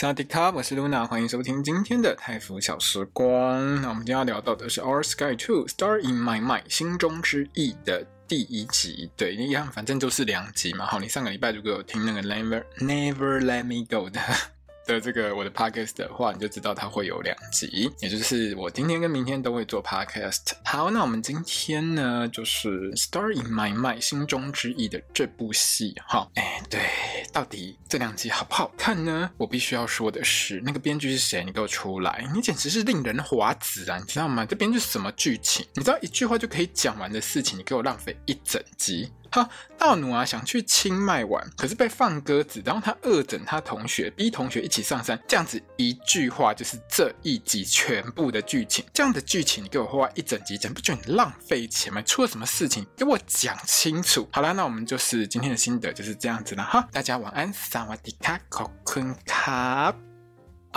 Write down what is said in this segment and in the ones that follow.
萨迪卡，我是露娜，欢迎收听今天的泰服小时光。那我们今天要聊到的是《Our Sky Two Star in My Mind》心中之翼的第一集。对，一样，反正就是两集嘛。好，你上个礼拜如果有听那个 Never Never Let Me Go 的。的这个我的 podcast 的话，你就知道它会有两集，也就是我今天跟明天都会做 podcast。好，那我们今天呢，就是《Star in My Mind》心中之翼的这部戏。哈，哎，对，到底这两集好不好看呢？我必须要说的是，那个编剧是谁？你给我出来！你简直是令人滑指啊！你知道吗？这编剧是什么剧情？你知道一句话就可以讲完的事情，你给我浪费一整集。哈，道努啊想去清迈玩，可是被放鸽子，然后他恶整他同学，逼同学一起上山，这样子一句话就是这一集全部的剧情。这样的剧情你给我花一整集讲，不觉得你浪费钱吗？出了什么事情？给我讲清楚。好啦，那我们就是今天的心得就是这样子了哈。大家晚安，萨瓦迪卡，考坤卡。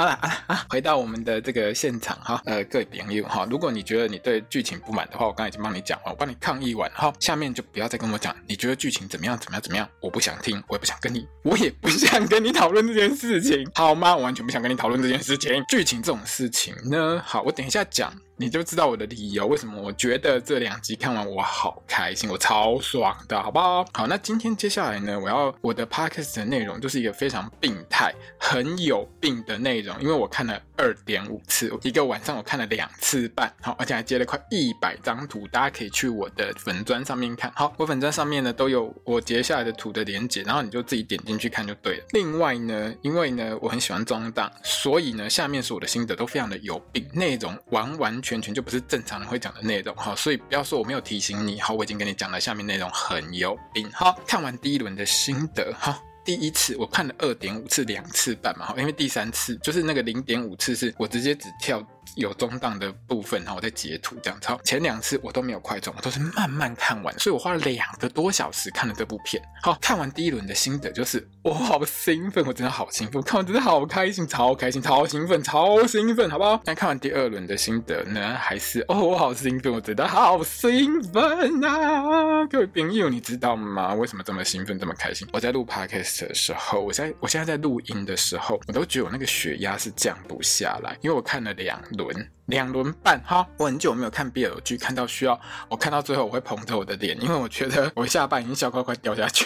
好了啊啊！回到我们的这个现场哈，呃，各位朋友哈，如果你觉得你对剧情不满的话，我刚才已经帮你讲了，我帮你抗议完哈，下面就不要再跟我讲你觉得剧情怎么样怎么样怎么样，我不想听，我也不想跟你，我也不想跟你讨论这件事情，好吗？我完全不想跟你讨论这件事情，剧情这种事情呢，好，我等一下讲。你就知道我的理由，为什么我觉得这两集看完我好开心，我超爽的，好不好？好，那今天接下来呢，我要我的 podcast 的内容就是一个非常病态、很有病的内容，因为我看了二点五次，一个晚上我看了两次半，好，而且还接了快一百张图，大家可以去我的粉砖上面看。好，我粉砖上面呢都有我截下来的图的连结，然后你就自己点进去看就对了。另外呢，因为呢我很喜欢装档，所以呢下面是我的心得都非常的有病，内容完完全。圈圈就不是正常人会讲的内容哈，所以不要说我没有提醒你，好，我已经跟你讲了，下面内容很有病。哈，看完第一轮的心得哈，第一次我看了二点五次，两次半嘛，因为第三次就是那个零点五次是我直接只跳。有中档的部分，然后我再截图这样子。前两次我都没有快转，我都是慢慢看完，所以我花了两个多小时看了这部片。好，看完第一轮的心得就是，我好兴奋，我真的好兴奋，看完真的好开心，超开心，超兴奋，超兴奋，好不好？那看完第二轮的心得呢，还是哦，我好兴奋，我真的好兴奋啊！各位朋友，你知道吗？为什么这么兴奋，这么开心？我在录 podcast 的时候，我在我现在在录音的时候，我都觉得我那个血压是降不下来，因为我看了两。轮两轮半哈，我很久没有看 BL 剧，看到需要我看到最后我会捧着我的脸，因为我觉得我下巴已经笑快快掉下去。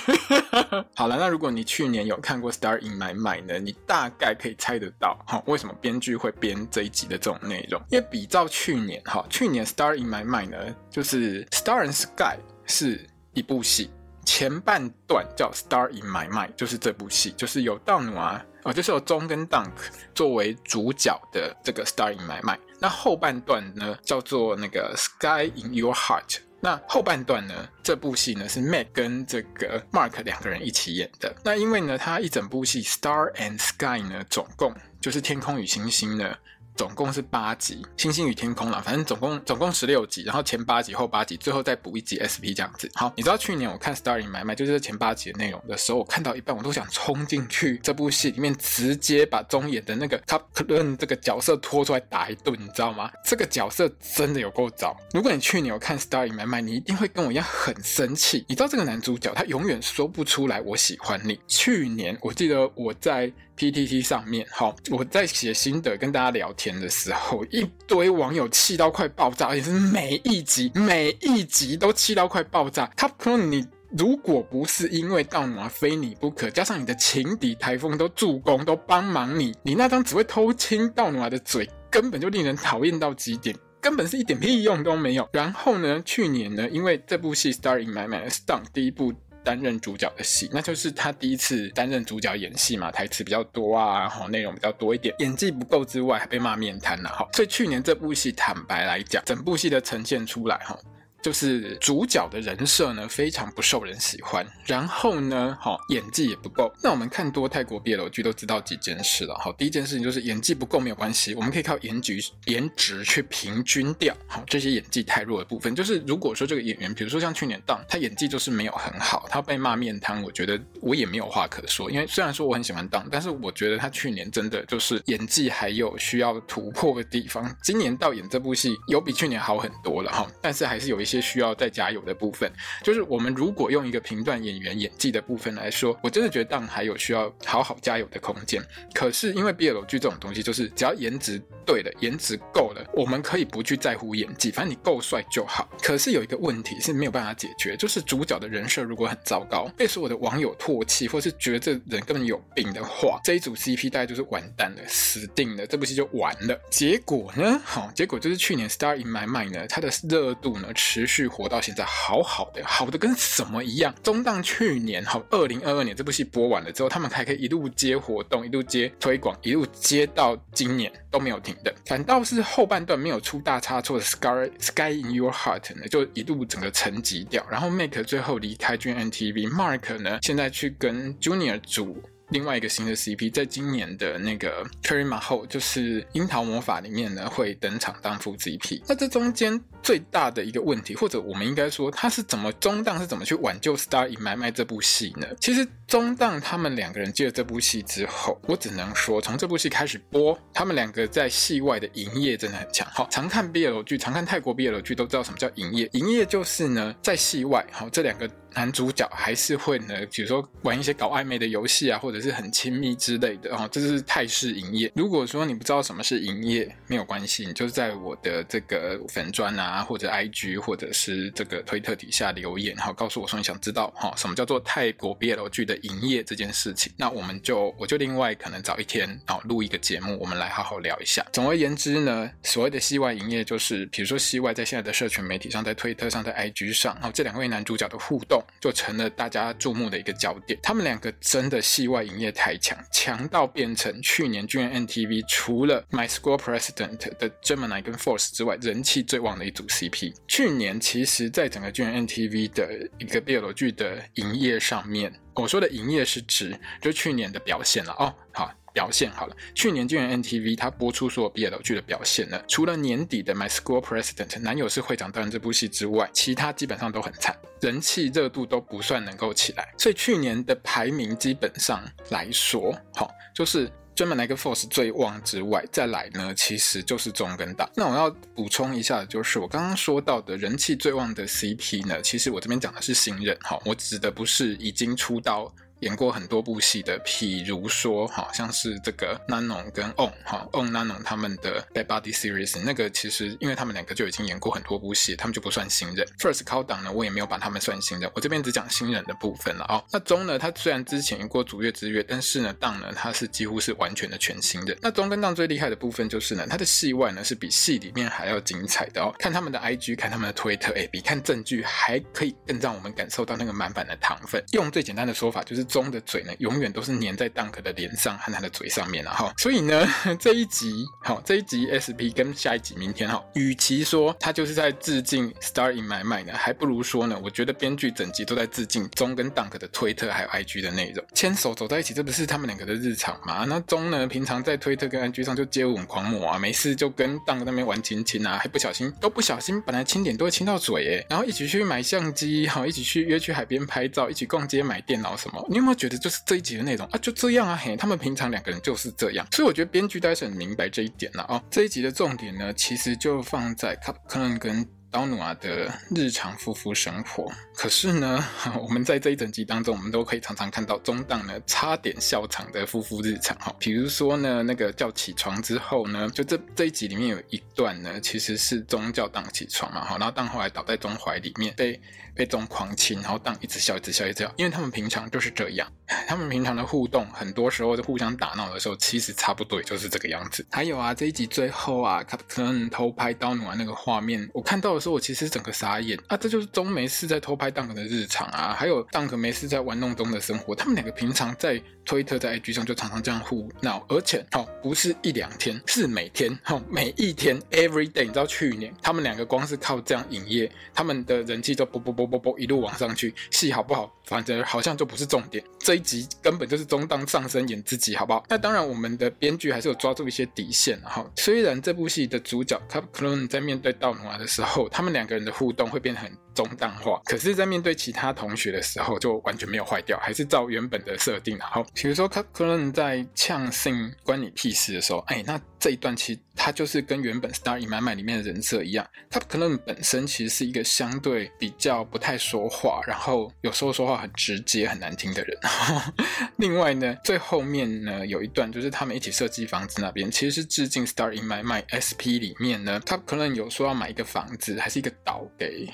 好了，那如果你去年有看过《Star in My Mind》呢，你大概可以猜得到哈，为什么编剧会编这一集的这种内容？因为比照去年哈，去年《Star in My Mind》呢，就是《Star and Skyy》是一部戏，前半段叫《Star in My Mind》，就是这部戏，就是有道努啊。哦，就是有中跟 Dunk 作为主角的这个《Star in My Mind》，那后半段呢叫做那个《Sky in Your Heart》。那后半段呢，这部戏呢是 Meg 跟这个 Mark 两个人一起演的。那因为呢，他一整部戏《Star and Sky》呢，总共就是天空与星星呢。总共是八集，《星星与天空》了，反正总共总共十六集，然后前八集后八集，最后再补一集 SP 这样子。好，你知道去年我看《Star in My Mind》就是前八集的内容的时候，我看到一半我都想冲进去这部戏里面，直接把中野的那个 Cup c l u n 这个角色拖出来打一顿，你知道吗？这个角色真的有够糟。如果你去年有看《Star in My Mind》，你一定会跟我一样很生气。你知道这个男主角他永远说不出来我喜欢你。去年我记得我在。PTT 上面，好，我在写心得跟大家聊天的时候，一堆网友气到快爆炸，也是每一集每一集都气到快爆炸。他说你如果不是因为道努非你不可，加上你的情敌台风都助攻都帮忙你，你那张只会偷亲道努的嘴，根本就令人讨厌到极点，根本是一点屁用都没有。然后呢，去年呢，因为这部戏《Star in My Mind》当第一部。担任主角的戏，那就是他第一次担任主角演戏嘛，台词比较多啊，然后内容比较多一点，演技不够之外，还被骂面瘫了哈。所以去年这部戏，坦白来讲，整部戏的呈现出来哈。就是主角的人设呢非常不受人喜欢，然后呢，好演技也不够。那我们看多泰国 BL 剧都知道几件事了。好，第一件事情就是演技不够没有关系，我们可以靠颜值颜值去平均掉。好，这些演技太弱的部分，就是如果说这个演员，比如说像去年档，他演技就是没有很好，他被骂面瘫，我觉得我也没有话可说。因为虽然说我很喜欢档，但是我觉得他去年真的就是演技还有需要突破的地方。今年到演这部戏有比去年好很多了哈，但是还是有一些需要再加油的部分。就是我们如果用一个评断演员演技的部分来说，我真的觉得档还有需要好好加油的空间。可是因为 BL 剧这种东西，就是只要颜值对了，颜值够了，我们可以不去在乎演技，反正你够帅就好。可是有一个问题是没有办法解决，就是主角的人设如果很糟糕，被所有的网友唾弃，或是觉得这人根本有病的话，这一组 CP 大概就是完蛋了，死定了，这部戏就完了。结果呢？好，结果就是去年《Star in My Mind》呢，它的热度呢持续活到现在，好好的，好的跟什么一样。中档去年好，二零二二年这部戏播完了之后，他们还可以一路接活动，一路接推广，一路接到今年都没有停的。反倒是后半段没有出大差错的《Sky Sky in Your Heart》呢，就一路整个沉寂掉。然后 Make 最后离开 GMMTV，Mark 呢现在去跟 Junior 组。另外一个新的 CP，在今年的那个 Cherry Mahal，就是《樱桃魔法》里面呢，会登场当副 CP。那这中间最大的一个问题，或者我们应该说，他是怎么中档是怎么去挽救《Star in My Mind》这部戏呢？其实中档他们两个人接了这部戏之后，我只能说，从这部戏开始播，他们两个在戏外的营业真的很强。好，常看 BL 剧，常看泰国 BL 剧都知道什么叫营业。营业就是呢，在戏外，好，这两个。男主角还是会呢，比如说玩一些搞暧昧的游戏啊，或者是是很亲密之类的哦，这是泰式营业。如果说你不知道什么是营业，没有关系，你就在我的这个粉砖啊，或者 IG，或者是这个推特底下留言，然后告诉我说你想知道哈什么叫做泰国 BL 剧的营业这件事情。那我们就我就另外可能找一天然后录一个节目，我们来好好聊一下。总而言之呢，所谓的戏外营业，就是比如说戏外在现在的社群媒体上，在推特上，在 IG 上，然后这两位男主角的互动。就成了大家注目的一个焦点。他们两个真的戏外营业太强，强到变成去年巨人 NTV 除了 My School President 的 Gemini 跟 Force 之外，人气最旺的一组 CP。去年其实，在整个巨人 NTV 的一个 BL 剧的营业上面，我说的营业是指就去年的表现了哦。好。表现好了，去年 GMMTV 它播出所有 BL 剧的表现呢，除了年底的 My School President 男友是会长大人这部戏之外，其他基本上都很惨，人气热度都不算能够起来，所以去年的排名基本上来说，好，就是专门来个 Force 最旺之外，再来呢，其实就是中跟大。那我要补充一下就是，我刚刚说到的人气最旺的 CP 呢，其实我这边讲的是新人，哈，我指的不是已经出道。演过很多部戏的，譬如说，好像是这个 Nanon 跟 On 哈 On Nanon 他们的 Bad Body Series，那个其实因为他们两个就已经演过很多部戏，他们就不算新人。First 考档呢，我也没有把他们算新人，我这边只讲新人的部分了哦。那中呢，他虽然之前演过逐月之月，但是呢，档呢，他是几乎是完全的全新人。那中跟档最厉害的部分就是呢，他的戏外呢是比戏里面还要精彩的哦。看他们的 IG，看他们的推特，哎，比看正剧还可以更让我们感受到那个满满的糖分。用最简单的说法就是。钟的嘴呢，永远都是粘在 Dunk 的脸上和他的嘴上面了哈。所以呢，这一集好，这一集 SP 跟下一集明天哈，与其说他就是在致敬 Star in My Mind 呢，还不如说呢，我觉得编剧整集都在致敬钟跟 Dunk 的推特还有 IG 的内容。牵手走在一起，这不是他们两个的日常吗？那钟呢，平常在推特跟 IG 上就接吻狂魔啊，没事就跟 Dunk 那边玩亲亲啊，还不小心都不小心，本来亲点都会亲到嘴诶，然后一起去买相机，好，一起去约去海边拍照，一起逛街买电脑什么。你有没有觉得就是这一集的内容啊？就这样啊，嘿，他们平常两个人就是这样，所以我觉得编剧大概是很明白这一点了啊、这一集的重点呢，其实就放在卡可能跟。刀努啊的日常夫妇生活，可是呢，我们在这一整集当中，我们都可以常常看到中档呢差点笑场的夫妇日常哈。比如说呢，那个叫起床之后呢，就这这一集里面有一段呢，其实是中叫档起床嘛，哈，然后档后来倒在中怀里面，被被中狂亲，然后当一直笑，一直笑，一直笑，因为他们平常就是这样，他们平常的互动，很多时候就互相打闹的时候，其实差不多也就是这个样子。还有啊，这一集最后啊，可能偷拍刀努啊那个画面，我看到的时候，我其实整个傻眼啊！这就是中没事在偷拍 Dunk 的日常啊，还有 Dunk 没事在玩弄中的生活。他们两个平常在推特、在 IG 上就常常这样互闹，而且哦，不是一两天，是每天，哦，每一天，every day。你知道去年他们两个光是靠这样营业，他们的人气就啵啵啵啵啵一路往上去。戏好不好，反正好像就不是重点。这一集根本就是中档上身演自己，好不好？那当然，我们的编剧还是有抓住一些底线哈。虽然这部戏的主角 Cup Clone 在面对道努瓦的时候，他们两个人的互动会变得很中档化，可是，在面对其他同学的时候，就完全没有坏掉，还是照原本的设定。好，比如说 Cup Clone 在呛 Sing 关你屁事的时候，哎，那这一段其实他就是跟原本 Star in My Mind 里面的人设一样，Cup Clone 本身其实是一个相对比较不太说话，然后有时候说话很直接、很难听的人。另外呢，最后面呢有一段就是他们一起设计房子那边，其实是致敬 Star in My Mind SP 里面呢他可能有说要买一个房子还是一个岛给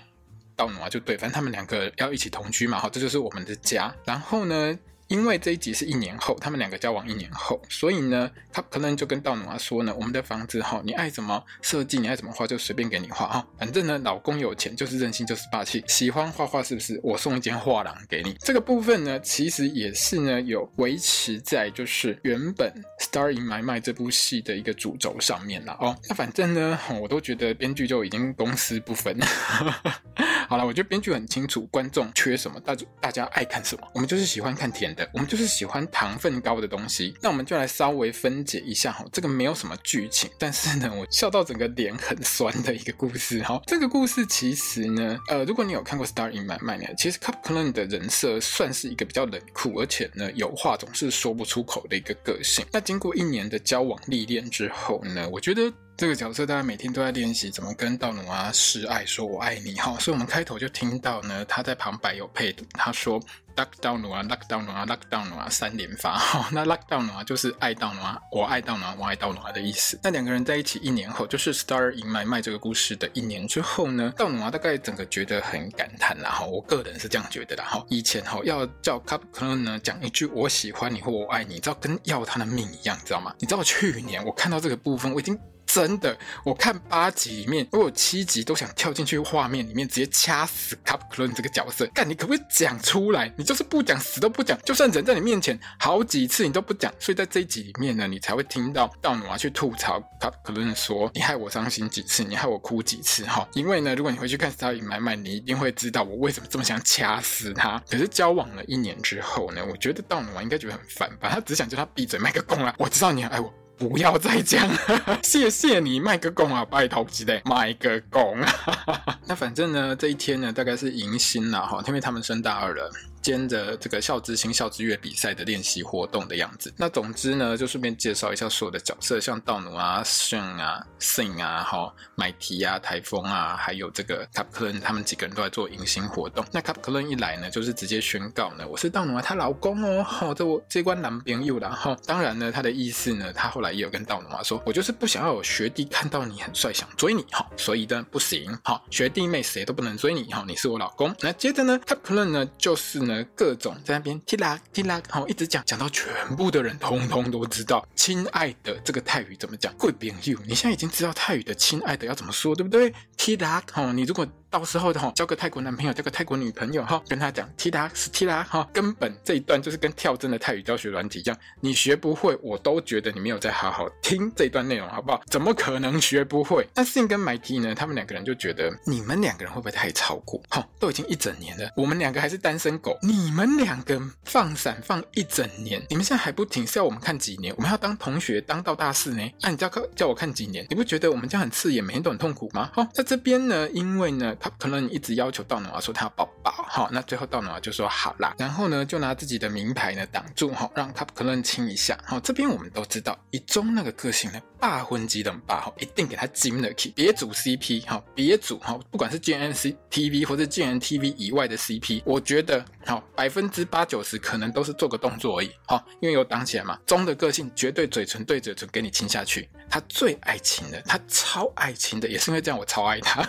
道努瓦，就对，反正他们两个要一起同居嘛，好，这就是我们的家。然后呢，因为这一集是一年后，他们两个交往一年后，所以呢，他可能就跟道努瓦说呢，我们的房子哈，你爱怎么设计，你爱怎么画就随便给你画哈，反正呢，老公有钱就是任性就是霸气，喜欢画画是不是？我送一间画廊给你。这个部分呢，其实也是呢有维持在就是原本《Star in My Mind》这部戏的一个主轴上面了哦。那反正呢，我都觉得编剧就已经公私不分。好了，我觉得编剧很清楚观众缺什么，大大家爱看什么，我们就是喜欢看甜的。我们就是喜欢糖分高的东西，那我们就来稍微分解一下哈。这个没有什么剧情，但是呢，我笑到整个脸很酸的一个故事哈。这个故事其实呢，呃，如果你有看过《Star in My Mind》呢，其实 Cup Clone 的人设算是一个比较冷酷，而且呢，有话总是说不出口的一个个性。那经过一年的交往历练之后呢，我觉得。这个角色大家每天都在练习怎么跟道努瓦示爱，说我爱你哈，所以我们开头就听到呢，他在旁白有配读，他说 luck 道努瓦 luck 道努瓦 luck 道努瓦三连发哈，那 luck 道努瓦就是爱道努瓦，我爱道努瓦，我爱道努瓦的意思。那两个人在一起一年后，就是 Star in My Mind 这个故事的一年之后呢，道努瓦大概整个觉得很感叹啦哈，我个人是这样觉得的哈，以前哈要叫 Cup c l o n 呢讲一句我喜欢你或我爱你，你知道跟要他的命一样，你知道吗？你知道去年我看到这个部分，我已经。真的，我看八集里面，我有七集都想跳进去画面里面直接掐死 Cup c l o n 这个角色。干，你可不可以讲出来？你就是不讲，死都不讲。就算人在你面前好几次，你都不讲。所以在这一集里面呢，你才会听到道努娃去吐槽 Cup c l o n 说：“你害我伤心几次，你害我哭几次。”哈，因为呢，如果你回去看 Star in My Mind，你一定会知道我为什么这么想掐死他。可是交往了一年之后呢，我觉得道努娃应该觉得很烦吧？他只想叫他闭嘴卖个公啊！我知道你很爱我。不要再讲 了，谢谢你卖个公啊，拜托之类，卖个公啊。那反正呢，这一天呢，大概是迎新了哈，因为他们升大二了。兼着这个校之星、校之月比赛的练习活动的样子。那总之呢，就顺便介绍一下所有的角色，像道努啊、圣啊、Sing 啊、哈、买提啊、台风啊，还有这个 Cap Cleon 他们几个人都在做迎新活动。那 Cap Cleon 一来呢，就是直接宣告呢，我是道努啊，她老公哦，哈，这我这关男朋友啦，哈。当然呢，他的意思呢，他后来也有跟道努啊说，我就是不想要有学弟看到你很帅想追你，哈，所以呢不行，哈，学弟妹谁都不能追你，哈，你是我老公。那接着呢 Cap Cleon 呢就是呢。各种在那边踢啦踢啦，好，一直讲讲到全部的人通通都知道。亲爱的，这个泰语怎么讲？贵宾 you，你现在已经知道泰语的亲爱的要怎么说，对不对？踢啦，好，你如果。到时候的哈，交个泰国男朋友，交个泰国女朋友哈，跟他讲踢拉是踢拉哈，根本这一段就是跟跳针的泰语教学软体一样，你学不会，我都觉得你没有在好好听这一段内容，好不好？怎么可能学不会？那 Sing 跟 Mighty 呢？他们两个人就觉得你们两个人会不会太超过？哈，都已经一整年了，我们两个还是单身狗，你们两个放闪放一整年，你们现在还不停是要我们看几年？我们要当同学当到大四呢？那、啊、你叫叫我看几年？你不觉得我们这样很刺眼，每天都很痛苦吗？哈，在这边呢，因为呢，他可能一直要。求道努瓦说他要抱抱，好，那最后道努瓦就说好啦，然后呢就拿自己的名牌呢挡住，哈，让他可能亲一下，好，这边我们都知道，以中那个个性呢，霸婚机的霸，哈，一定给他金了去，别组 CP，哈，别组，哈，不管是 GNC TV 或者 GNTV 以外的 CP，我觉得，好，百分之八九十可能都是做个动作而已，好，因为有挡起来嘛，中的个性绝对嘴唇对嘴唇给你亲下去，他最爱亲的，他超爱亲的，也是因为这样我超爱他。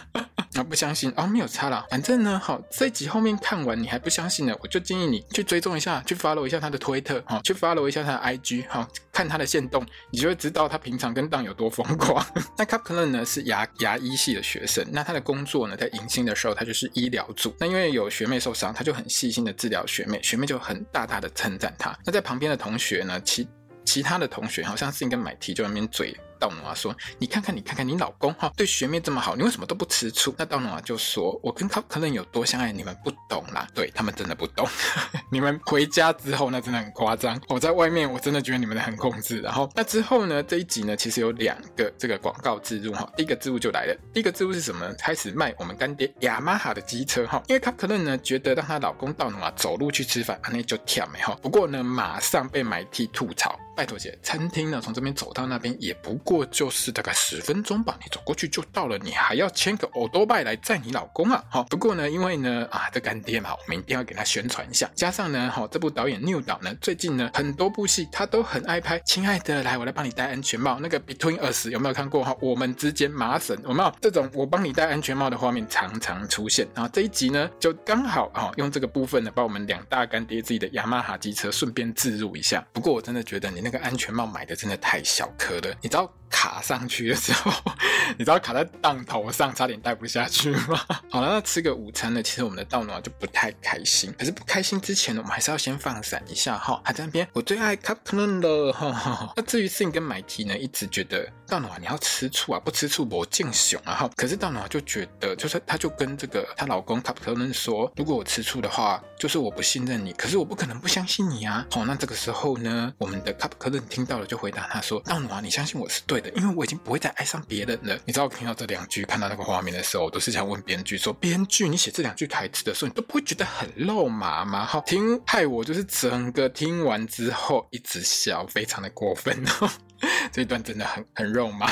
啊，不相信哦，没有差啦。反正呢，好，这集后面看完你还不相信呢，我就建议你去追踪一下，去 follow 一下他的推特，哈，去 follow 一下他的 IG，哈，看他的限动，你就会知道他平常跟当有多疯狂。那 Kaplan 呢是牙牙医系的学生，那他的工作呢，在迎新的时候，他就是医疗组。那因为有学妹受伤，他就很细心的治疗学妹，学妹就很大大的称赞他。那在旁边的同学呢，其其他的同学好像是应该买提就在那边嘴。道农啊说：“你看看，你看看，你老公哈对学妹这么好，你为什么都不吃醋？”那道农啊就说：“我跟卡普克伦有多相爱，你们不懂啦。对他们真的不懂。你们回家之后，那真的很夸张。我在外面，我真的觉得你们很控制。然后那之后呢，这一集呢，其实有两个这个广告置入哈。第一个置入就来了，第一个置入是什么呢？开始卖我们干爹雅马哈的机车哈。因为卡普克伦呢觉得让她老公道努瓦走路去吃饭，那就跳没哈。不过呢，马上被买 T 吐槽。拜托姐，餐厅呢从这边走到那边也不过就是大概十分钟吧，你走过去就到了，你还要牵个欧多拜来载你老公啊？好，不过呢，因为呢啊这干爹嘛，我们一定要给他宣传一下。加上呢，好这部导演 New 导呢，最近呢很多部戏他都很爱拍。亲爱的，来我来帮你戴安全帽。那个 Between Us 有没有看过哈？我们之间麻绳有没有这种我帮你戴安全帽的画面常常出现？然后这一集呢就刚好啊用这个部分呢把我们两大干爹自己的雅马哈机车顺便置入一下。不过我真的觉得你那个安全帽买的真的太小颗了，你知道？卡上去的时候，你知道卡在档头上，差点戴不下去吗？好了，那吃个午餐呢？其实我们的道暖就不太开心。可是不开心之前呢，我们还是要先放闪一下哈。还在那边，我最爱卡普伦了哈。那至于 Sing 跟买提呢，一直觉得道暖你要吃醋啊，不吃醋我敬雄啊哈。可是道暖就觉得，就是他就跟这个她老公卡普伦说，如果我吃醋的话，就是我不信任你。可是我不可能不相信你啊。好，那这个时候呢，我们的卡普伦听到了，就回答他说：道暖，你相信我是对因为我已经不会再爱上别人了。你知道我听到这两句，看到那个画面的时候，我都是想问编剧说：编剧，你写这两句台词的时候，你都不会觉得很肉麻吗？哈，听害我就是整个听完之后一直笑，非常的过分哦。这一段真的很很肉麻。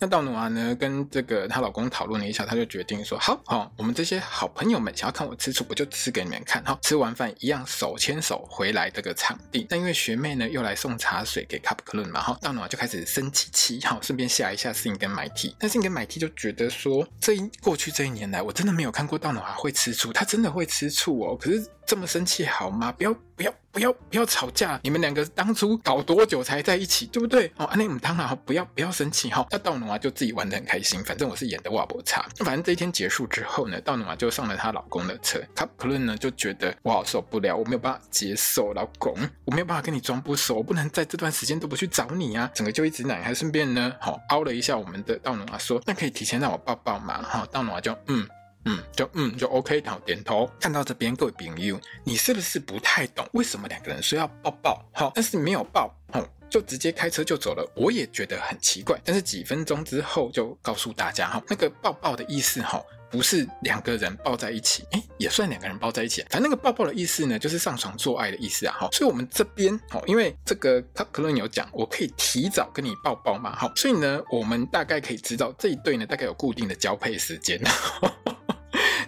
那道努娃呢，跟这个她老公讨论了一下，她就决定说：好，好、我们这些好朋友们想要看我吃醋，我就吃给你们看。哈，吃完饭一样手牵手回来这个场地。那因为学妹呢又来送茶水给卡普克伦嘛，哈，道努娃就开始生气气，好，顺便吓一下 Sing 跟买提。但是跟买提就觉得说，这一过去这一年来，我真的没有看过道努娃会吃醋，她真的会吃醋哦。可是这么生气好吗？不要不要。不要不要吵架！你们两个当初搞多久才在一起，对不对？哦，安内姆汤啊，不要不要生气哈。那道努啊就自己玩得很开心，反正我是演的瓦博差。反正这一天结束之后呢，道努啊就上了她老公的车。卡普伦呢就觉得我好受不了，我没有办法接受老公，我没有办法跟你装不熟，我不能在这段时间都不去找你啊。整个就一直奶，还顺便呢，好、哦、凹了一下我们的道努啊，说那可以提前让我抱抱吗？哈、哦，道努啊就嗯。嗯，就嗯就 OK，然后点头。看到这边，各位朋友，你是不是不太懂为什么两个人说要抱抱？好，但是没有抱，哦，就直接开车就走了。我也觉得很奇怪。但是几分钟之后就告诉大家哈，那个抱抱的意思哈，不是两个人抱在一起，哎，也算两个人抱在一起。反正那个抱抱的意思呢，就是上床做爱的意思啊。哈，所以我们这边哦，因为这个卡普伦有讲，我可以提早跟你抱抱嘛。好，所以呢，我们大概可以知道这一对呢，大概有固定的交配时间。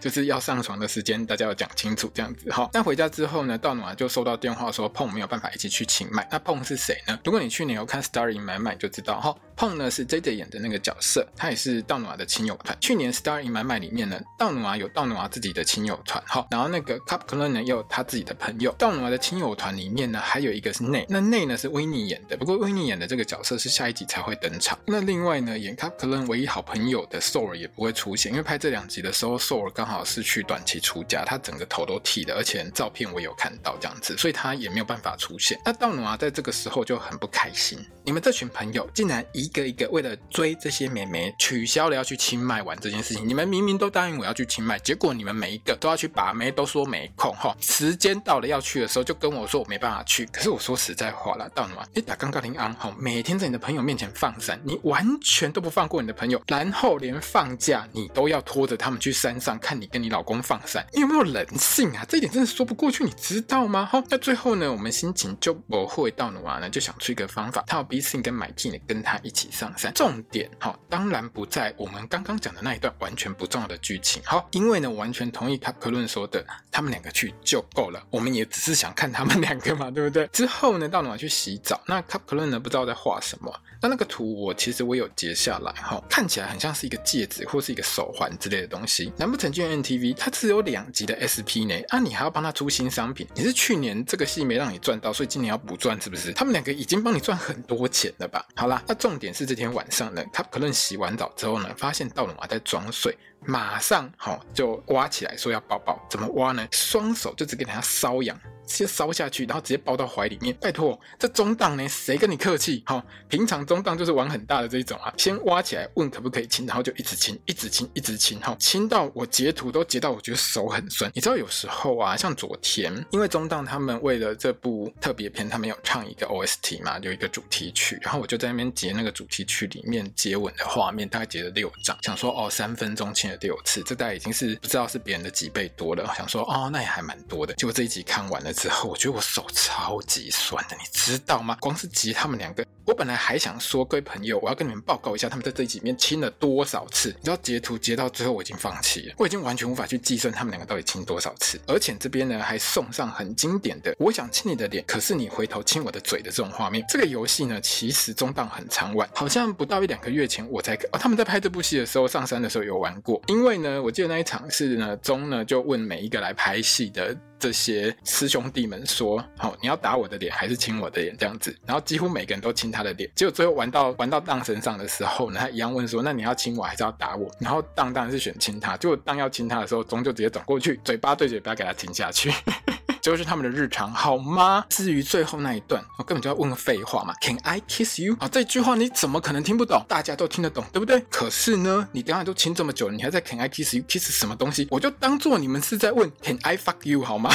就是要上床的时间，大家要讲清楚这样子哈。那回家之后呢，道努啊就收到电话说碰没有办法一起去清迈。那碰是谁呢？如果你去年有看《Star in My Mind》就知道哈。碰呢是 JJ 演的那个角色，他也是道努瓦的亲友团。去年《Star in My My》里面呢，道努瓦有道努瓦自己的亲友团，哈，然后那个卡普克伦呢也有他自己的朋友。道努瓦的亲友团里面呢，还有一个是内，那内呢是维尼演的，不过维尼演的这个角色是下一集才会登场。那另外呢，演卡普克伦唯一好朋友的 Soul 也不会出现，因为拍这两集的时候，Soul 刚好好是去短期出家，他整个头都剃了，而且照片我有看到这样子，所以他也没有办法出现。那道努啊在这个时候就很不开心，你们这群朋友竟然一个一个为了追这些美眉，取消了要去清迈玩这件事情。你们明明都答应我要去清迈，结果你们每一个都要去把妹，都说没空哈。时间到了要去的时候，就跟我说我没办法去。可是我说实在话了，道努啊，你打刚刚林安哈，每天在你的朋友面前放闪，你完全都不放过你的朋友，然后连放假你都要拖着他们去山上看你跟你老公放闪，你有没有人性啊？这一点真的说不过去，你知道吗？哈，那最后呢，我们心情就不会到努啊呢，就想出一个方法，他要逼信跟买进呢跟他一起上山。重点哈，当然不在我们刚刚讲的那一段完全不重要的剧情。好，因为呢，完全同意卡普克伦说的，他们两个去就够了。我们也只是想看他们两个嘛，对不对？之后呢，到努啊去洗澡，那卡普克伦呢不知道在画什么。那那个图我其实我有截下来哈，看起来很像是一个戒指或是一个手环之类的东西。难不成 N T V，它只有两集的 SP 呢？啊，你还要帮他出新商品？你是去年这个戏没让你赚到，所以今年要补赚是不是？他们两个已经帮你赚很多钱了吧？好啦，那重点是这天晚上呢，他可能洗完澡之后呢，发现道龙啊在装睡。马上好就挖起来说要抱抱，怎么挖呢？双手就只给他搔痒，直接搔下去，然后直接抱到怀里面。拜托，这中档呢，谁跟你客气？好，平常中档就是玩很大的这一种啊，先挖起来问可不可以亲，然后就一直亲，一直亲，一直亲，好，亲到我截图都截到，我觉得手很酸。你知道有时候啊，像昨天，因为中档他们为了这部特别片，他们有唱一个 OST 嘛，有一个主题曲，然后我就在那边截那个主题曲里面接吻的画面，大概截了六张，想说哦，三分钟亲了。六次，这大概已经是不知道是别人的几倍多了。想说哦，那也还蛮多的。结果这一集看完了之后，我觉得我手超级酸的，你知道吗？光是挤他们两个，我本来还想说，各位朋友，我要跟你们报告一下，他们在这一集里面亲了多少次。你知道截图截到最后，我已经放弃了，我已经完全无法去计算他们两个到底亲多少次。而且这边呢，还送上很经典的，我想亲你的脸，可是你回头亲我的嘴的这种画面。这个游戏呢，其实中档很常玩，好像不到一两个月前我才哦，他们在拍这部戏的时候，上山的时候有玩过。因为呢，我记得那一场是呢，中呢就问每一个来拍戏的这些师兄弟们说：“好、哦，你要打我的脸还是亲我的脸？”这样子，然后几乎每个人都亲他的脸。结果最后玩到玩到当身上的时候呢，他一样问说：“那你要亲我还是要打我？”然后当当然是选亲他。结果当要亲他的时候，钟就直接转过去，嘴巴对嘴巴给他亲下去。就是他们的日常，好吗？至于最后那一段，我根本就要问个废话嘛？Can I kiss you？啊，这句话你怎么可能听不懂？大家都听得懂，对不对？可是呢，你刚才都亲这么久了，你还在 Can I kiss you？kiss 什么东西？我就当做你们是在问 Can I fuck you？好吗？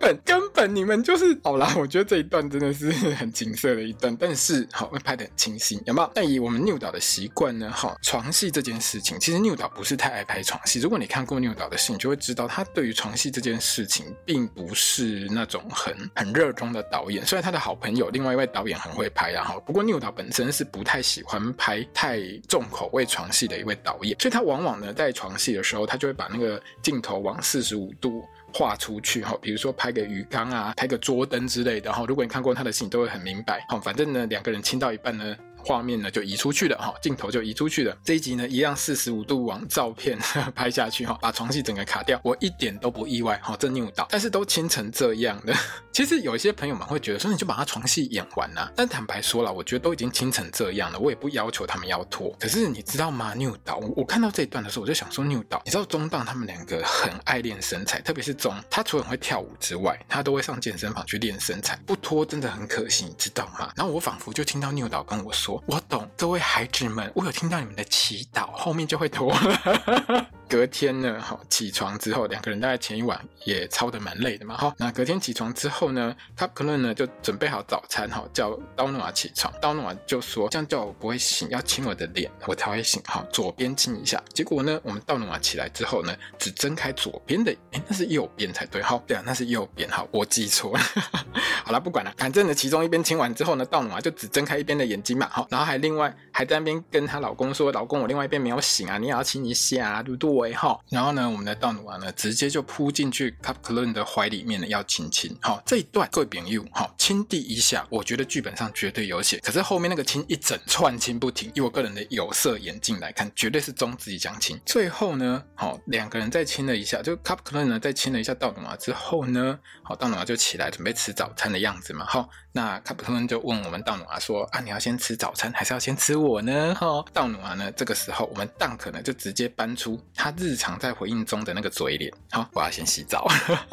根本根本你们就是好啦，我觉得这一段真的是很景色的一段，但是好会拍得很清新，有没有？但以我们 New 导的习惯呢，哈床戏这件事情，其实 New 导不是太爱拍床戏。如果你看过 New 导的戏，你就会知道他对于床戏这件事情，并不是那种很很热衷的导演。虽然他的好朋友另外一位导演很会拍啊，哈，不过 New 导本身是不太喜欢拍太重口味床戏的一位导演，所以他往往呢在床戏的时候，他就会把那个镜头往四十五度。画出去哈，比如说拍个鱼缸啊，拍个桌灯之类的哈。如果你看过他的戏，你都会很明白。好，反正呢，两个人亲到一半呢。画面呢就移出去了哈，镜头就移出去了。这一集呢一样四十五度往照片 拍下去哈，把床戏整个卡掉，我一点都不意外哈，这 New 导，但是都亲成这样的。其实有一些朋友们会觉得说，你就把他床戏演完呐。但坦白说了，我觉得都已经亲成这样了，我也不要求他们要脱。可是你知道吗？New 导，我看到这一段的时候，我就想说，New 导，你知道中档他们两个很爱练身材，特别是中，他除了会跳舞之外，他都会上健身房去练身材，不脱真的很可惜，你知道吗？然后我仿佛就听到 New 导跟我说，我懂。各位孩子们，我有听到你们的祈祷，后面就会脱了。隔天呢，好起床之后，两个人大概前一晚也操得蛮累的嘛。好，那隔天起床之后呢，他可能呢就准备好早餐，好叫道努瓦起床。道努瓦就说：“这样叫我不会醒，要亲我的脸，我才会醒。”好，左边亲一下。结果呢，我们道努瓦起来之后呢，只睁开左边的，哎，那是右边才对。好，对啊，那是右边。好，我记错了。好了，不管了，反正呢，其中一边亲完之后呢，道努瓦就只睁开一边的眼睛嘛。好，然后还另外还在那边跟她老公说：“老公，我另外一边没有醒啊，你也要亲一下啊，对不对？”好，然后呢，我们的道努瓦呢，直接就扑进去卡普克伦的怀里面呢，要亲亲。好，这一段各位朋友，好，亲第一下，我觉得剧本上绝对有写。可是后面那个亲一整串亲不停，以我个人的有色眼镜来看，绝对是中自己讲亲。最后呢，好，两个人再亲了一下，就卡普克伦呢再亲了一下道努瓦之后呢，好，道努瓦就起来准备吃早餐的样子嘛。好，那卡普克伦就问我们道努瓦说：“啊，你要先吃早餐，还是要先吃我呢？”哈，道努瓦呢，这个时候我们当可能就直接搬出他日常在回。应中的那个嘴脸，好，我要先洗澡。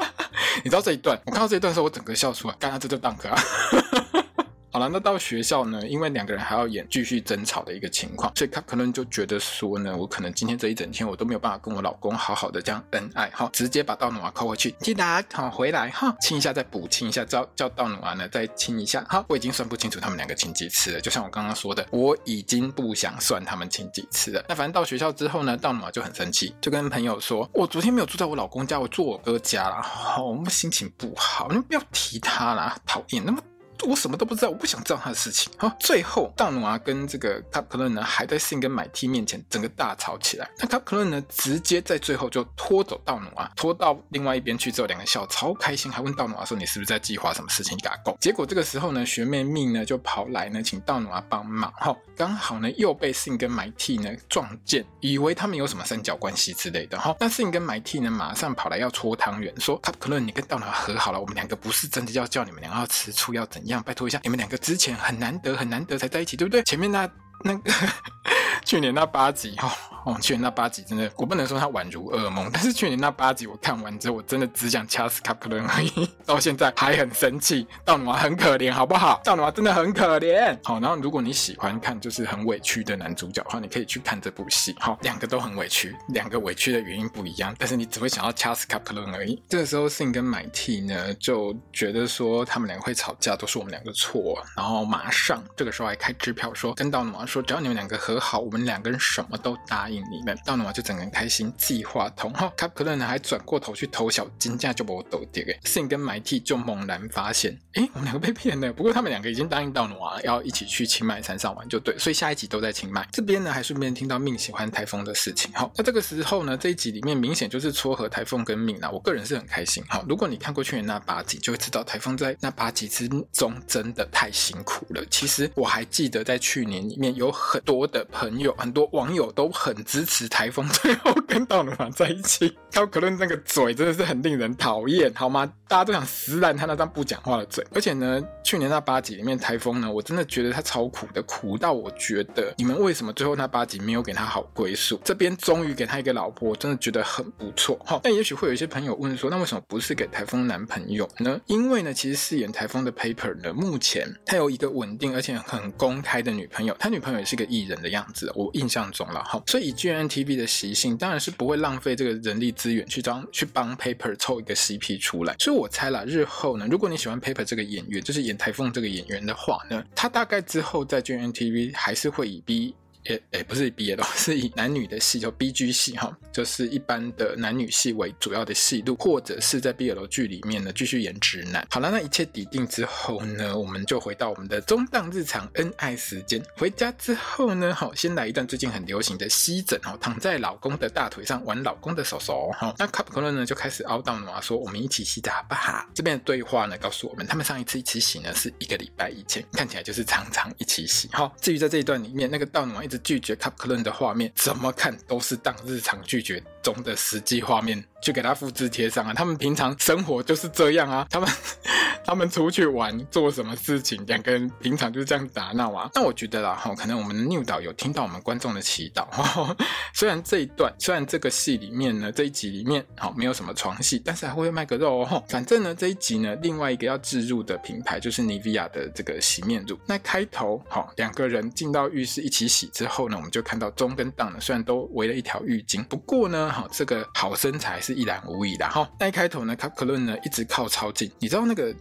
你知道这一段，我看到这一段的时候，我整个笑出来。刚刚这就当哥啊。好了，那到学校呢，因为两个人还要演继续争吵的一个情况，所以卡可能就觉得说呢，我可能今天这一整天我都没有办法跟我老公好好的这样恩爱，哈，直接把道努瓦扣回去，记得好回来哈，亲一下再补亲一下，叫叫道努瓦呢再亲一下，好，我已经算不清楚他们两个亲几次了，就像我刚刚说的，我已经不想算他们亲几次了。那反正到学校之后呢，道努瓦就很生气，就跟朋友说，我昨天没有住在我老公家，我住我哥家了，好，我们心情不好，你不要提他啦，讨厌，那么。我什么都不知道，我不想知道他的事情。好，最后道努瓦跟这个卡普伦呢，还在信跟买 T 面前整个大吵起来。那卡普伦呢，直接在最后就拖走道努瓦，拖到另外一边去之后，两个笑超开心，还问道努瓦说：“你是不是在计划什么事情？”给他讲。结果这个时候呢，学妹命呢就跑来呢，请道努瓦帮忙。哈，刚好呢又被信跟买 T 呢撞见，以为他们有什么三角关系之类的。哈，那信跟买 T 呢马上跑来要搓汤圆，说：“卡普伦，你跟道努瓦和好了，我们两个不是真的要叫你们两个要吃醋，要怎样？拜托一下，你们两个之前很难得很难得才在一起，对不对？前面那那个 去年那八集。哦哦，去年那八集真的，我不能说它宛如噩梦，但是去年那八集我看完之后，我真的只想掐死卡普伦而已，到现在还很生气。道努瓦很可怜，好不好？道努瓦真的很可怜。好，然后如果你喜欢看就是很委屈的男主角的话，你可以去看这部戏。好，两个都很委屈，两个委屈的原因不一样，但是你只会想要掐死卡普伦而已。这个时候性跟买 T 呢就觉得说他们两个会吵架，都是我们两个错，然后马上这个时候还开支票说跟道努瓦说，只要你们两个和好，我们两个人什么都答应。你们道努瓦就整个人开心，计划通哈。卡普伦呢还转过头去偷小金价，就把我抖掉。哎，Sing 跟买 T 就猛然发现，哎，我们两个被骗了。不过他们两个已经答应道努瓦要一起去清迈山上玩，就对。所以下一集都在清迈这边呢，还顺便听到命喜欢台风的事情。好，那这个时候呢，这一集里面明显就是撮合台风跟命啦。我个人是很开心。好，如果你看过去年那八集，就会知道台风在那八集之中真的太辛苦了。其实我还记得在去年里面有很多的朋友、很多网友都很支持台风，最后跟道努瓦在一起。卡普伦那个嘴真的是很令人讨厌，好吗？大家都想撕烂他那张不讲话的嘴。而且呢，去年那八集里面台风呢，我真的觉得他超苦的，苦到我觉得你们为什么最后那八集没有给他好归宿？这边终于给他一个老婆，我真的觉得很不错。哈，那也许会有一些朋友问说，那为什么不是给台风男朋友呢？因为呢，其实饰演台风的 Paper 呢，目前他有一个稳定而且很公开的女朋友，他女朋友朋友也是个艺人的样子，我印象中了。哈，所以以 GNTV 的习性，当然是不会浪费这个人力资源去帮去帮 Paper 凑一个 CP 出来。所以我猜啦，日后呢，如果你喜欢 Paper 这个演员，就是演台风这个演员的话呢，他大概之后在 GNTV 还是会以 B。诶诶，不是毕业的，是以男女的戏，就 BG 戏哈，就是一般的男女戏为主要的戏路，或者是在 BL 剧里面呢继续演直男。好了，那一切抵定之后呢，我们就回到我们的中档日常恩爱时间。回家之后呢，好，先来一段最近很流行的吸枕哦，躺在老公的大腿上玩老公的手手哈。那卡普伦呢就开始凹道努瓦说：“我们一起洗的好不好？”这边的对话呢告诉我们，他们上一次一起洗呢是一个礼拜以前，看起来就是常常一起洗。好，至于在这一段里面，那个道努瓦一直。拒绝 Cup Clone 的画面，怎么看都是当日常拒绝中的实际画面。去给他复制贴上啊！他们平常生活就是这样啊！他们他们出去玩做什么事情，两个人平常就是这样打闹啊。那我觉得啦，哈，可能我们的 New 导有听到我们观众的祈祷。虽然这一段，虽然这个戏里面呢，这一集里面好没有什么床戏，但是还会卖个肉哦。反正呢，这一集呢，另外一个要置入的品牌就是 Nivea 的这个洗面乳。那开头好，两个人进到浴室一起洗之后呢，我们就看到中跟档呢，虽然都围了一条浴巾，不过呢，好，这个好身材。是一览无遗的哈。那一开头呢，卡克伦呢一直靠超近，你知道那个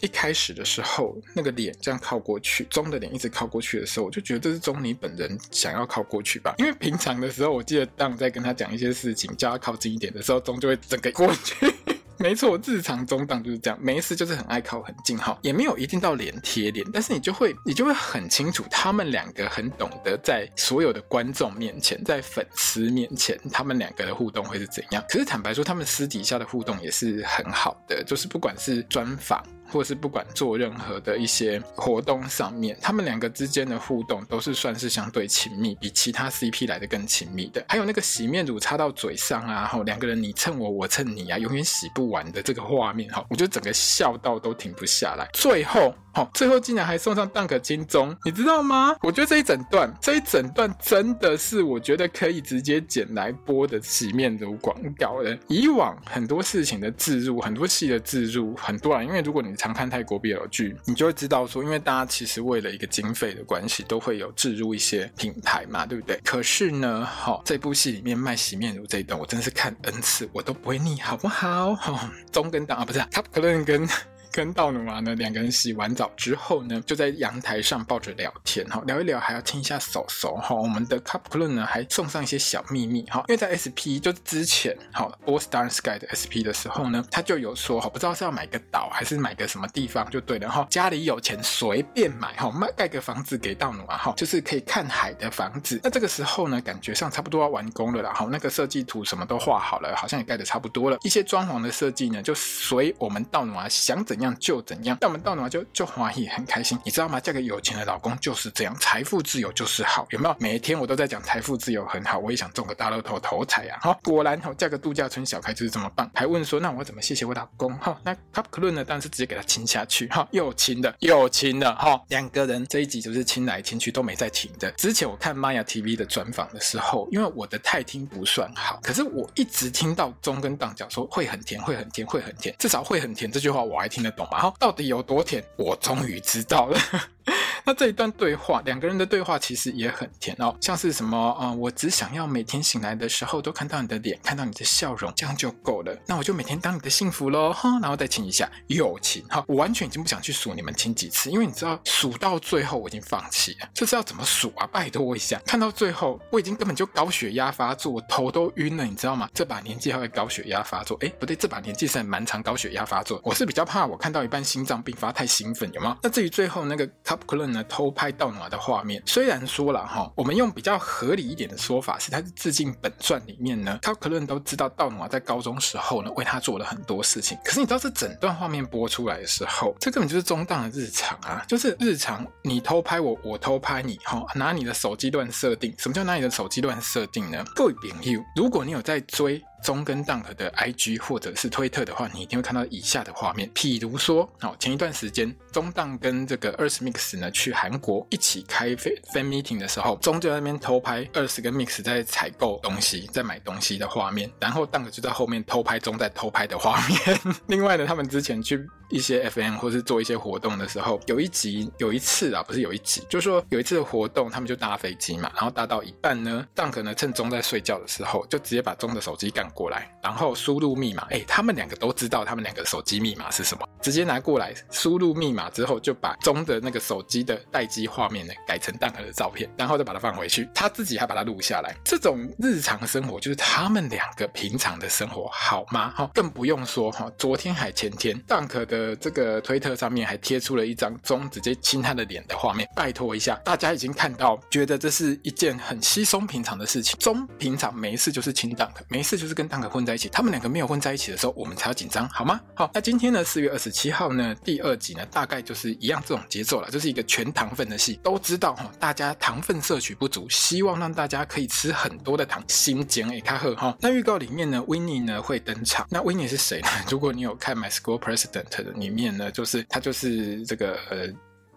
一开始的时候，那个脸这样靠过去，中的脸一直靠过去的时候，我就觉得这是中你本人想要靠过去吧。因为平常的时候，我记得当在跟他讲一些事情，叫他靠近一点的时候，中就会整个过去。没错，日常中档就是这样，没事就是很爱靠很近哈，也没有一定到脸贴脸，但是你就会你就会很清楚，他们两个很懂得在所有的观众面前，在粉丝面前，他们两个的互动会是怎样。可是坦白说，他们私底下的互动也是很好的，就是不管是专访。或是不管做任何的一些活动上面，他们两个之间的互动都是算是相对亲密，比其他 CP 来的更亲密的。还有那个洗面乳擦到嘴上啊，吼，两个人你蹭我，我蹭你啊，永远洗不完的这个画面，哈，我觉得整个笑到都停不下来。最后。好，最后竟然还送上蛋壳金钟，你知道吗？我觉得这一整段，这一整段真的是我觉得可以直接剪来播的洗面乳广告的。以往很多事情的置入，很多戏的置入，很多啊，因为如果你常看泰国 BL 剧，你就会知道说，因为大家其实为了一个经费的关系，都会有置入一些品牌嘛，对不对？可是呢，好，这部戏里面卖洗面乳这一段，我真是看 N 次我都不会腻，好不好？好，中跟档啊，不是 Top 可乐跟。跟道努娃呢，两个人洗完澡之后呢，就在阳台上抱着聊天哈，聊一聊还要亲一下手手哈。我们的 Cup Club 呢还送上一些小秘密哈，因为在 SP 就之前哈 All Star Sky 的 SP 的时候呢，他就有说哈，不知道是要买个岛还是买个什么地方就对了哈，家里有钱随便买哈，卖盖个房子给道努娃哈，就是可以看海的房子。那这个时候呢，感觉上差不多要完工了啦哈，那个设计图什么都画好了，好像也盖得差不多了，一些装潢的设计呢，就随我们道努娃想怎样。就怎样，但我们到哪就就华裔很开心，你知道吗？嫁给有钱的老公就是这样，财富自由就是好，有没有？每一天我都在讲财富自由很好，我也想中个大乐透头彩呀！好，果然哈，嫁个度假村小开就是这么棒。还问说，那我怎么谢谢我老公？哈，那 Cup Club 呢？当然是直接给他亲下去，哈，又亲的又亲的，哈，两个人这一集就是亲来亲去都没再停的。之前我看 Maya TV 的专访的时候，因为我的泰听不算好，可是我一直听到中跟当讲说会很甜，会很甜，会很甜，至少会很甜这句话我还听得懂吗？到底有多甜？我终于知道了。那这一段对话，两个人的对话其实也很甜哦，像是什么啊、我只想要每天醒来的时候都看到你的脸，看到你的笑容，这样就够了。那我就每天当你的幸福喽，哈，然后再亲一下，友情哈，我完全已经不想去数你们亲几次，因为你知道数到最后我已经放弃了，这是要怎么数啊？拜托我一下，看到最后我已经根本就高血压发作，我头都晕了，你知道吗？这把年纪还会高血压发作？哎，不对，这把年纪是蛮常高血压发作。我是比较怕我看到一半心脏病发太兴奋，有吗？那至于最后那个 Cup Club 呢，偷拍道努娃的画面，虽然说了哈，我们用比较合理一点的说法是，他是致敬本传里面呢，Cup Club 都知道道努娃在高中时候呢，为他做了很多事情。可是你知道这整段画面播出来的时候，这根本就是中档的日常啊，就是日常你偷拍我，我偷拍你，哈，拿你的手机乱设定。什么叫拿你的手机乱设定呢？各位朋友，如果你有在追。中跟 Dunk 的 IG 或者是推特的话，你一定会看到以下的画面。譬如说，哦，前一段时间中档跟这个二十 Mix 呢去韩国一起开 fan meeting 的时候，中就在那边偷拍二十跟 Mix 在采购东西、在买东西的画面，然后 Dunk 就在后面偷拍中在偷拍的画面。另外呢，他们之前去一些 FM 或是做一些活动的时候，有一集有一次啊，不是有一集，就说有一次的活动，他们就搭飞机嘛，然后搭到一半呢，Dunk 呢趁钟在睡觉的时候，就直接把钟的手机干过来，然后输入密码。哎，他们两个都知道他们两个手机密码是什么，直接拿过来输入密码之后，就把钟的那个手机的待机画面呢改成蛋壳的照片，然后再把它放回去。他自己还把它录下来。这种日常生活就是他们两个平常的生活，好吗？哈，更不用说哈，昨天还前天，蛋壳的呃这个推特上面还贴出了一张中直接亲他的脸的画面。拜托一下，大家已经看到，觉得这是一件很稀松平常的事情。中平常没事就是亲蛋壳，没事就是跟蛋壳混。在一起，他们两个没有混在一起的时候，我们才要紧张，好吗？好，那今天呢，四月二十七号呢，第二集呢，大概就是一样这种节奏了，就是一个全糖分的戏。都知道哈，大家糖分摄取不足，希望让大家可以吃很多的糖，心减诶，卡赫哈。那预告里面呢，Winnie 呢会登场。那 Winnie 是谁呢？如果你有看《My School President》里面呢，就是它就是这个呃。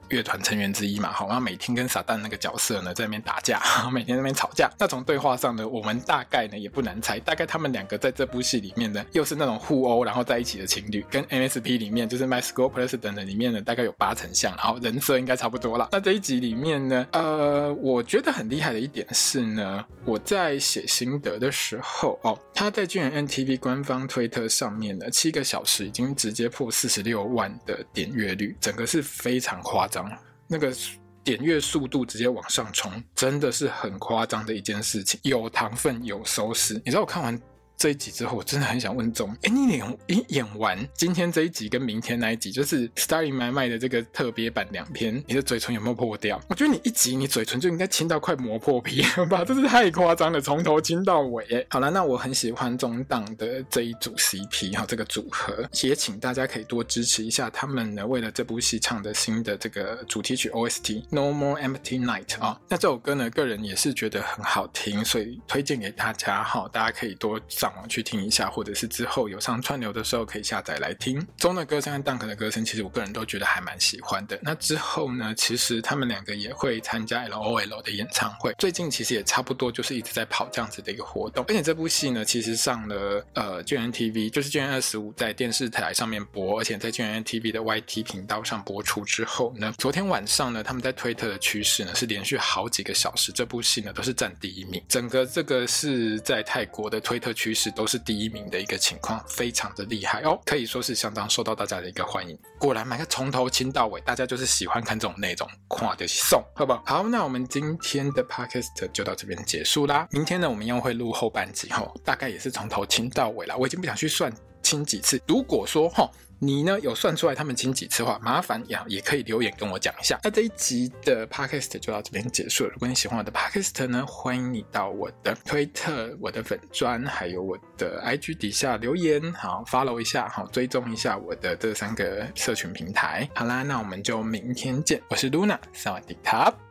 乐团成员之一嘛，好，然后每天跟撒旦那个角色呢在那边打架，每天在那边吵架。那从对话上呢，我们大概呢也不难猜，大概他们两个在这部戏里面呢，又是那种互殴然后在一起的情侣，跟 MSP 里面就是 My School President 里面呢，大概有八成像，然后人设应该差不多了。那这一集里面呢，呃，我觉得很厉害的一点是呢，我在写心得的时候哦，他在巨人 MTV 官方推特上面呢，七个小时已经直接破四十六万的点阅率，整个是非常夸张。那个点阅速度直接往上冲，真的是很夸张的一件事情。有糖分，有收视。你知道我看完。这一集之后，我真的很想问钟，哎，你演演完今天这一集跟明天那一集，就是《Star in My m i》的这个特别版两篇，你的嘴唇有没有破掉？我觉得你一集你嘴唇就应该亲到快磨破皮了吧，这是太夸张了，从头亲到尾。好了，那我很喜欢中档的这一组 CP 哈，这个组合，也请大家可以多支持一下他们呢，为了这部戏唱的新的这个主题曲 OST《No More Empty Night》啊。那这首歌呢，个人也是觉得很好听，所以推荐给大家哈，大家可以多找。去听一下，或者是之后有上串流的时候可以下载来听。中的歌声和 Dunk 的歌声，其实我个人都觉得还蛮喜欢的。那之后呢，其实他们两个也会参加 LOL 的演唱会，最近其实也差不多就是一直在跑这样子的一个活动。而且这部戏呢，其实上了呃 GMMTV，就是 GMM25 在电视台上面播，而且在 GMMTV 的 YT 频道上播出之后呢，昨天晚上呢，他们在推特的趋势呢是连续好几个小时，这部戏呢都是占第一名。整个这个是在泰国的推特趋是都是第一名的一个情况，非常的厉害哦，可以说是相当受到大家的一个欢迎。果然，买个从头亲到尾，大家就是喜欢看这种内容，夸就送，好不好？好，那我们今天的 podcast 就到这边结束啦。明天呢，我们又会录后半集哦，大概也是从头亲到尾啦。我已经不想去算亲几次。如果说哦。你呢，有算出来他们亲几次的话，麻烦也也可以留言跟我讲一下。那这一集的 podcast 就到这边结束了。如果你喜欢我的 podcast 呢，欢迎你到我的推特、我的粉专，还有我的 IG 底下留言，好 follow 一下，好追踪一下我的这三个社群平台。好啦，那我们就明天见。我是 Luna，萨瓦迪卡。